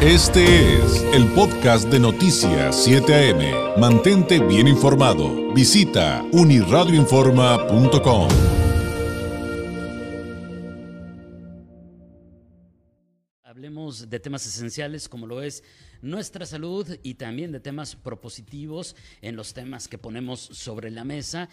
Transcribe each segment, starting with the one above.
Este es el podcast de Noticias 7 AM. Mantente bien informado. Visita uniradioinforma.com. Hablemos de temas esenciales como lo es nuestra salud y también de temas propositivos en los temas que ponemos sobre la mesa.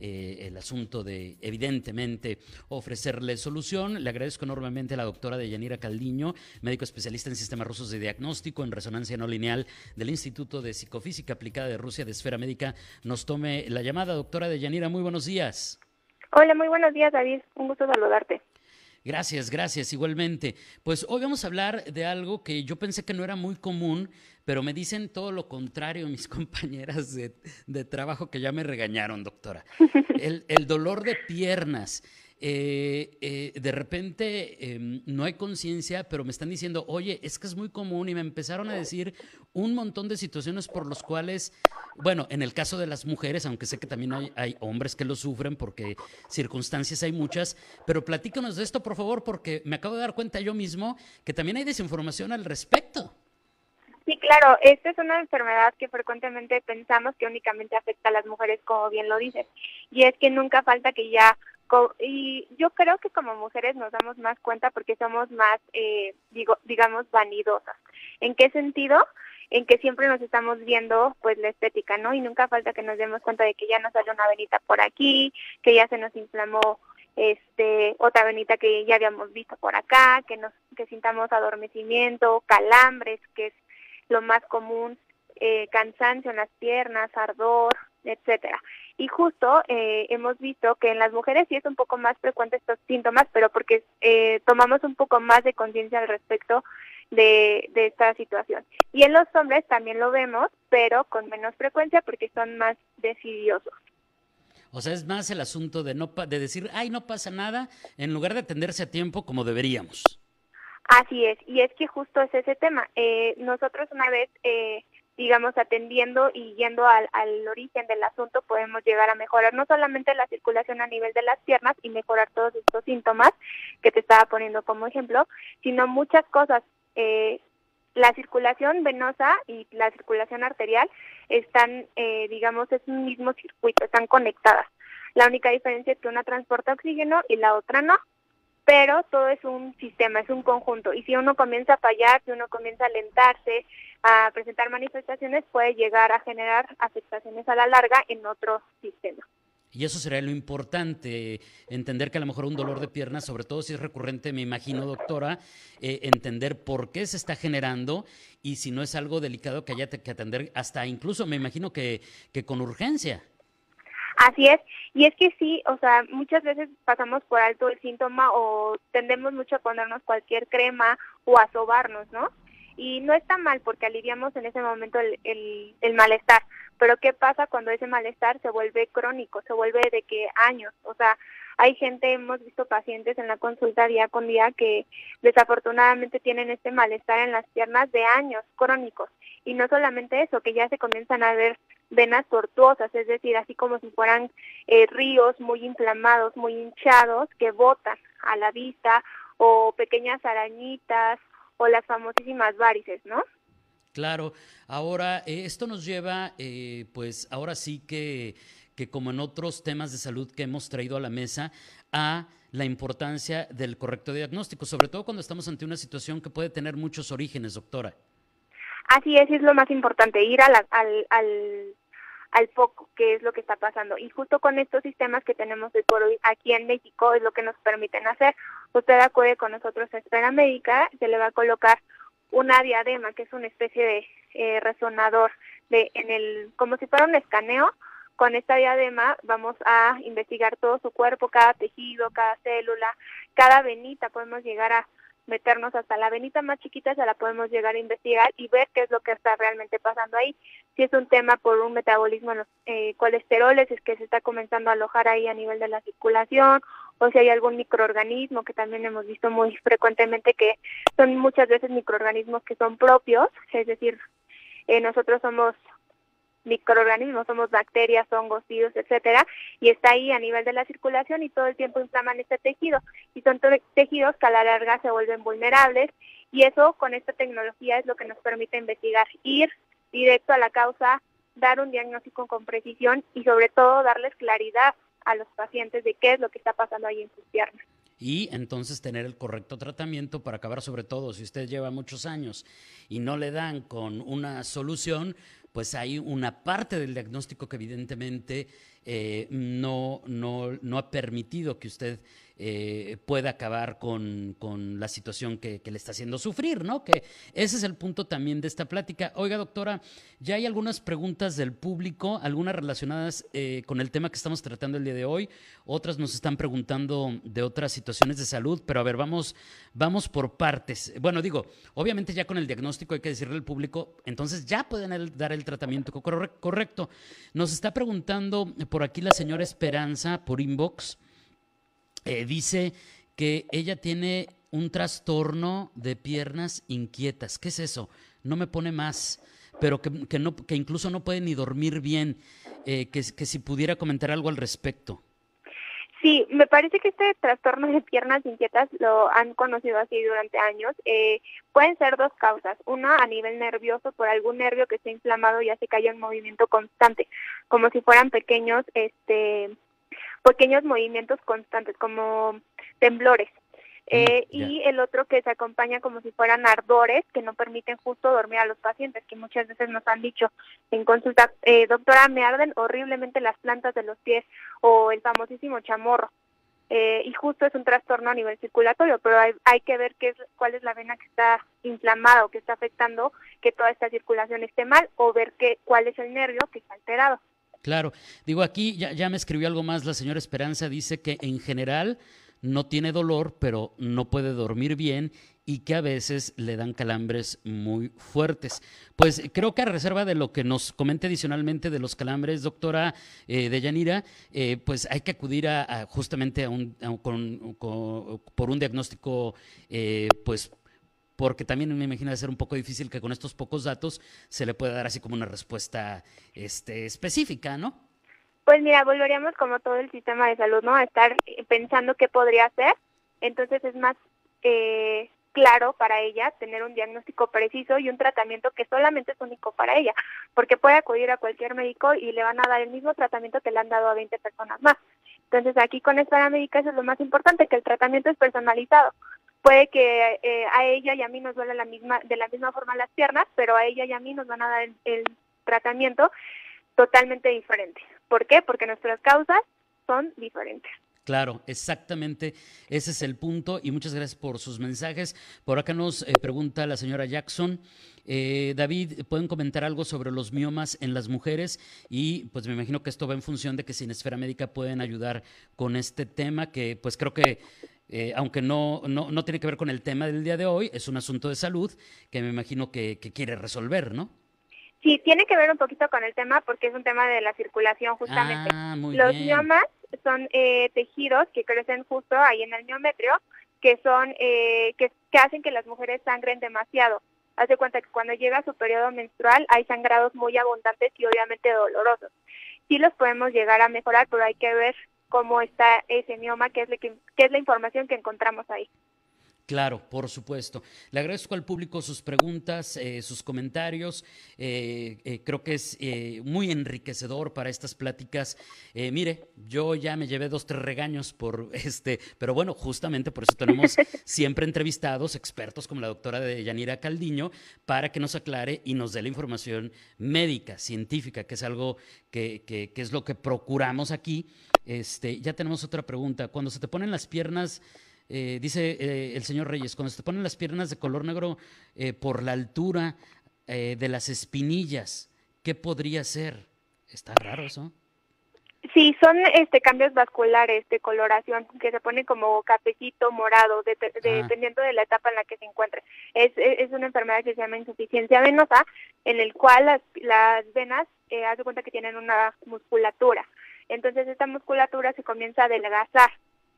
Eh, el asunto de, evidentemente, ofrecerle solución. Le agradezco enormemente a la doctora Deyanira Caldiño, médico especialista en sistemas rusos de diagnóstico en resonancia no lineal del Instituto de Psicofísica Aplicada de Rusia de Esfera Médica. Nos tome la llamada, doctora Deyanira. Muy buenos días. Hola, muy buenos días, David. Un gusto saludarte. Gracias, gracias, igualmente. Pues hoy vamos a hablar de algo que yo pensé que no era muy común, pero me dicen todo lo contrario mis compañeras de, trabajo que ya me regañaron, doctora. El, el dolor de piernas. Eh, eh, de repente em, no hay conciencia, pero me están diciendo, oye, es que es muy común y me empezaron a decir un montón de situaciones por los cuales, bueno, en el caso de las mujeres, aunque sé que también hay, hay hombres que lo sufren porque circunstancias hay muchas, pero platícanos de esto, por favor, porque me acabo de dar cuenta yo mismo que también hay desinformación al respecto. Sí, claro, esta es una enfermedad que frecuentemente pensamos que únicamente afecta a las mujeres, como bien lo dices, y es que nunca falta que ya y yo creo que como mujeres nos damos más cuenta porque somos más, eh, digo, digamos, vanidosas. ¿En qué sentido? En que siempre nos estamos viendo, pues, la estética, ¿no? Y nunca falta que nos demos cuenta de que ya nos salió una venita por aquí, que ya se nos inflamó este otra venita que ya habíamos visto por acá, que nos que sintamos adormecimiento, calambres, que es lo más común, eh, cansancio en las piernas, ardor, etcétera. Y justo eh, hemos visto que en las mujeres sí es un poco más frecuente estos síntomas, pero porque eh, tomamos un poco más de conciencia al respecto de, de esta situación. Y en los hombres también lo vemos, pero con menos frecuencia porque son más decidiosos. O sea, es más el asunto de no de decir, ay, no pasa nada, en lugar de atenderse a tiempo como deberíamos. Así es, y es que justo es ese tema. Eh, nosotros una vez, eh, digamos, atendiendo y yendo al, al, origen del asunto, podemos llegar a mejorar no solamente la circulación a nivel de las piernas y mejorar todos estos síntomas que te estaba poniendo como ejemplo, sino muchas cosas. Eh, la circulación venosa y la circulación arterial están, eh, digamos, es un mismo circuito, están conectadas. La única diferencia es que una transporta oxígeno y la otra no pero todo es un sistema, es un conjunto. Y si uno comienza a fallar, si uno comienza a alentarse, a presentar manifestaciones, puede llegar a generar afectaciones a la larga en otro sistema. Y eso sería lo importante, entender que a lo mejor un dolor de pierna, sobre todo si es recurrente, me imagino, doctora, eh, entender por qué se está generando y si no es algo delicado que haya que atender, hasta incluso me imagino que, que con urgencia. Así es, y es que sí, o sea, muchas veces pasamos por alto el síntoma o tendemos mucho a ponernos cualquier crema o a sobarnos, ¿no? Y no está mal porque aliviamos en ese momento el, el, el malestar, pero ¿qué pasa cuando ese malestar se vuelve crónico, se vuelve de que años? O sea, hay gente, hemos visto pacientes en la consulta día con día que desafortunadamente tienen este malestar en las piernas de años crónicos. Y no solamente eso, que ya se comienzan a ver venas tortuosas, es decir, así como si fueran eh, ríos muy inflamados, muy hinchados, que botan a la vista, o pequeñas arañitas, o las famosísimas varices, ¿no? Claro, ahora eh, esto nos lleva, eh, pues ahora sí que, que como en otros temas de salud que hemos traído a la mesa, a la importancia del correcto diagnóstico, sobre todo cuando estamos ante una situación que puede tener muchos orígenes, doctora. Así es, es lo más importante, ir al, al, al foco, qué es lo que está pasando. Y justo con estos sistemas que tenemos hoy por hoy aquí en México es lo que nos permiten hacer. Usted acude con nosotros a espera médica, se le va a colocar una diadema, que es una especie de eh, resonador, de, en el, como si fuera un escaneo. Con esta diadema vamos a investigar todo su cuerpo, cada tejido, cada célula, cada venita, podemos llegar a meternos hasta la venita más chiquita, se la podemos llegar a investigar y ver qué es lo que está realmente pasando ahí. Si es un tema por un metabolismo en los eh, colesteroles, es que se está comenzando a alojar ahí a nivel de la circulación, o si hay algún microorganismo que también hemos visto muy frecuentemente que son muchas veces microorganismos que son propios, es decir, eh, nosotros somos microorganismos, somos bacterias, hongos, virus, etcétera, y está ahí a nivel de la circulación y todo el tiempo inflaman este tejido. Y son tejidos que a la larga se vuelven vulnerables Y eso con esta tecnología es lo que nos permite investigar, ir directo a la causa, dar un diagnóstico con precisión y sobre todo darles claridad a los pacientes de qué es lo que está pasando ahí en sus piernas y entonces tener el correcto tratamiento para acabar sobre todo si usted lleva muchos años y no le dan con una solución, pues hay una parte del diagnóstico que evidentemente eh, no, no, no ha permitido que usted eh, pueda acabar con, la situación que, le está haciendo sufrir, ¿no? Que ese es el punto también de esta plática. Oiga, doctora, ya hay algunas preguntas del público, algunas relacionadas eh, con el tema que estamos tratando el día de hoy, otras nos están preguntando de otras situaciones de salud, pero a ver, vamos, vamos por partes. Bueno, digo, obviamente ya con el diagnóstico hay que decirle al público, entonces ya pueden dar el tratamiento correcto. Nos está preguntando aquí la señora Esperanza por inbox. Eh, dice que ella tiene un trastorno de piernas inquietas. ¿Qué es eso? No me pone más, pero que, no, que incluso no puede ni dormir bien. Eh, que si pudiera comentar algo al respecto. Sí, me parece que este trastorno de piernas inquietas lo han conocido así durante años. Eh, pueden ser dos causas. Una a nivel nervioso, por algún nervio que esté inflamado y hace que haya movimiento constante, como si fueran pequeños este, pequeños movimientos constantes, como temblores. Mm, eh, y el otro que se acompaña como si fueran ardores que no permiten justo dormir a los pacientes, que muchas veces nos han dicho en consulta, eh, doctora, me arden horriblemente las plantas de los pies o el famosísimo chamorro. Eh, y justo es un trastorno a nivel circulatorio, pero hay, hay que ver qué es, cuál es la vena que está inflamada o que está afectando que toda esta circulación esté mal o ver qué, cuál es el nervio que está alterado. Claro, digo aquí ya, ya me escribió algo más la señora Esperanza, dice que en general no tiene dolor, pero no puede dormir bien y que a veces le dan calambres muy fuertes. Pues creo que a reserva de lo que nos comente adicionalmente de los calambres, doctora eh, Deyanira, eh, pues hay que acudir a, justamente a un, por un diagnóstico, eh, pues porque también me imagino de ser un poco difícil que con estos pocos datos se le pueda dar así como una respuesta este, específica, ¿no? Pues mira, volveríamos como todo el sistema de salud, ¿no? A estar pensando qué podría hacer. Entonces es más eh, claro para ella tener un diagnóstico preciso y un tratamiento que solamente es único para ella, porque puede acudir a cualquier médico y le van a dar el mismo tratamiento que le han dado a 20 personas más. Entonces aquí con esta médica eso es lo más importante, que el tratamiento es personalizado puede que eh, a ella y a mí nos duele la misma, de la misma forma las piernas, pero a ella y a mí nos van a dar el, tratamiento totalmente diferente. ¿Por qué? Porque nuestras causas son diferentes. Claro, exactamente. Ese es el punto y muchas gracias por sus mensajes. Por acá nos eh, pregunta la señora Jackson. Eh, David, ¿pueden comentar algo sobre los miomas en las mujeres? Y pues me imagino que esto va en función de que sin esfera médica pueden ayudar con este tema que pues creo que eh, aunque no, no, no, tiene que ver con el tema del día de hoy, es un asunto de salud que me imagino que, quiere resolver, ¿no? Sí, tiene que ver un poquito con el tema porque es un tema de la circulación justamente. Ah, Los miomas son eh, tejidos que crecen justo ahí en el miometrio, que son eh, que, que hacen que las mujeres sangren demasiado. Hace cuenta que cuando llega su periodo menstrual hay sangrados muy abundantes y obviamente dolorosos. Sí los podemos llegar a mejorar, pero hay que ver cómo está ese mioma, qué es, que, es la información que encontramos ahí. Claro, por supuesto. Le agradezco al público sus preguntas, eh, sus comentarios. Eh, eh, creo que es muy enriquecedor para estas pláticas. mire, yo ya me llevé dos, tres regaños por este, pero bueno, justamente por eso tenemos siempre entrevistados expertos como la doctora de Yanira Caldiño para que nos aclare y nos dé la información médica, científica, que es algo que, que es lo que procuramos aquí. Este, ya tenemos otra pregunta. Cuando se te ponen las piernas eh, dice eh, el señor Reyes, cuando se te ponen las piernas de color negro eh, por la altura de las espinillas, ¿qué podría ser? Está raro eso. Sí, son este cambios vasculares de coloración que se pone como cafecito morado de, ah. dependiendo de la etapa en la que se encuentre. Es, es una enfermedad que se llama insuficiencia venosa, en el cual las, las venas, eh, hace cuenta que tienen una musculatura. Entonces esta musculatura se comienza a adelgazar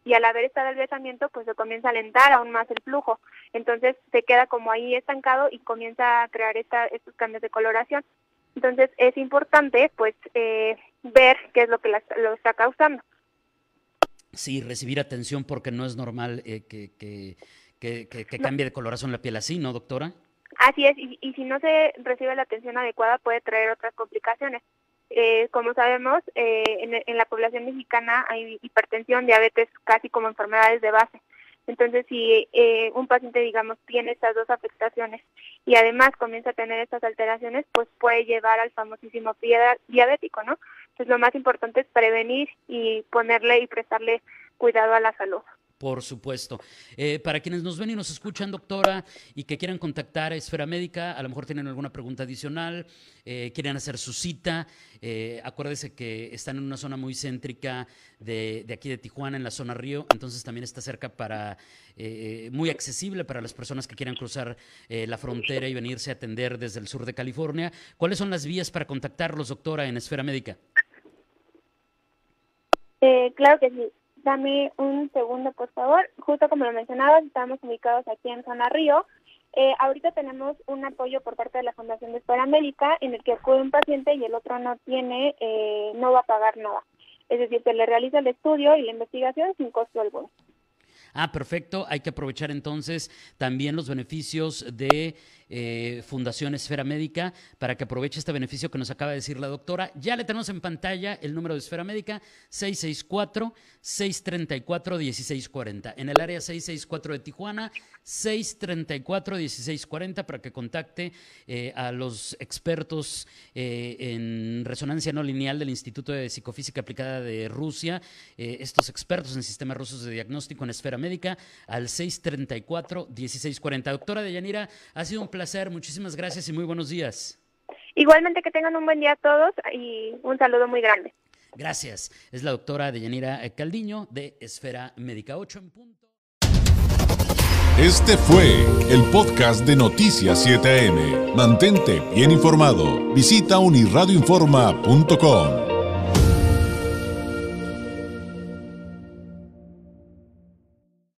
y al haber este adelgazamiento pues se comienza a alentar aún más el flujo. Entonces se queda como ahí estancado y comienza a crear esta, estos cambios de coloración. Entonces es importante pues eh, ver qué es lo que lo está causando. Sí, recibir atención porque no es normal eh, que, que, cambie de coloración la piel así, ¿no, doctora? Así es, y, y si no se recibe la atención adecuada puede traer otras complicaciones. Eh, como sabemos, eh, en, la población mexicana hay hipertensión, diabetes casi como enfermedades de base. Entonces, si eh, un paciente, digamos, tiene estas dos afectaciones y además comienza a tener estas alteraciones, pues puede llevar al famosísimo diabético, ¿no? Entonces, lo más importante es prevenir y ponerle y prestarle cuidado a la salud. Por supuesto. Eh, para quienes nos ven y nos escuchan, doctora, y que quieran contactar a Esfera Médica, a lo mejor tienen alguna pregunta adicional, eh, quieren hacer su cita, eh, acuérdese que están en una zona muy céntrica de, aquí de Tijuana, en la zona Río, entonces también está cerca para, muy accesible para las personas que quieran cruzar la frontera y venirse a atender desde el sur de California. ¿Cuáles son las vías para contactarlos, doctora, en Esfera Médica? claro que sí. Dame un segundo, por favor. Justo como lo mencionabas, estamos ubicados aquí en Zona Río. Eh, ahorita tenemos un apoyo por parte de la Fundación de Escuela Médica en el que acude un paciente y el otro no tiene, eh, no va a pagar nada. Es decir, se le realiza el estudio y la investigación sin costo alguno. Ah, perfecto. Hay que aprovechar entonces también los beneficios de eh, Fundación Esfera Médica para que aproveche este beneficio que nos acaba de decir la doctora. Ya le tenemos en pantalla el número de Esfera Médica 664-634-1640. En el área 664 de Tijuana, 634-1640 para que contacte eh, a los expertos eh, en resonancia no lineal del Instituto de Psicofísica Aplicada de Rusia, estos expertos en sistemas rusos de diagnóstico en Esfera Médica al 634-1640. Doctora Deyanira, ha sido un placer placer, muchísimas gracias y muy buenos días. Igualmente que tengan un buen día a todos y un saludo muy grande. Gracias. Es la doctora Deyanira Caldiño de Esfera Médica 8 en punto. Este fue el podcast de Noticias 7am. Mantente bien informado. Visita unirradioinforma.com.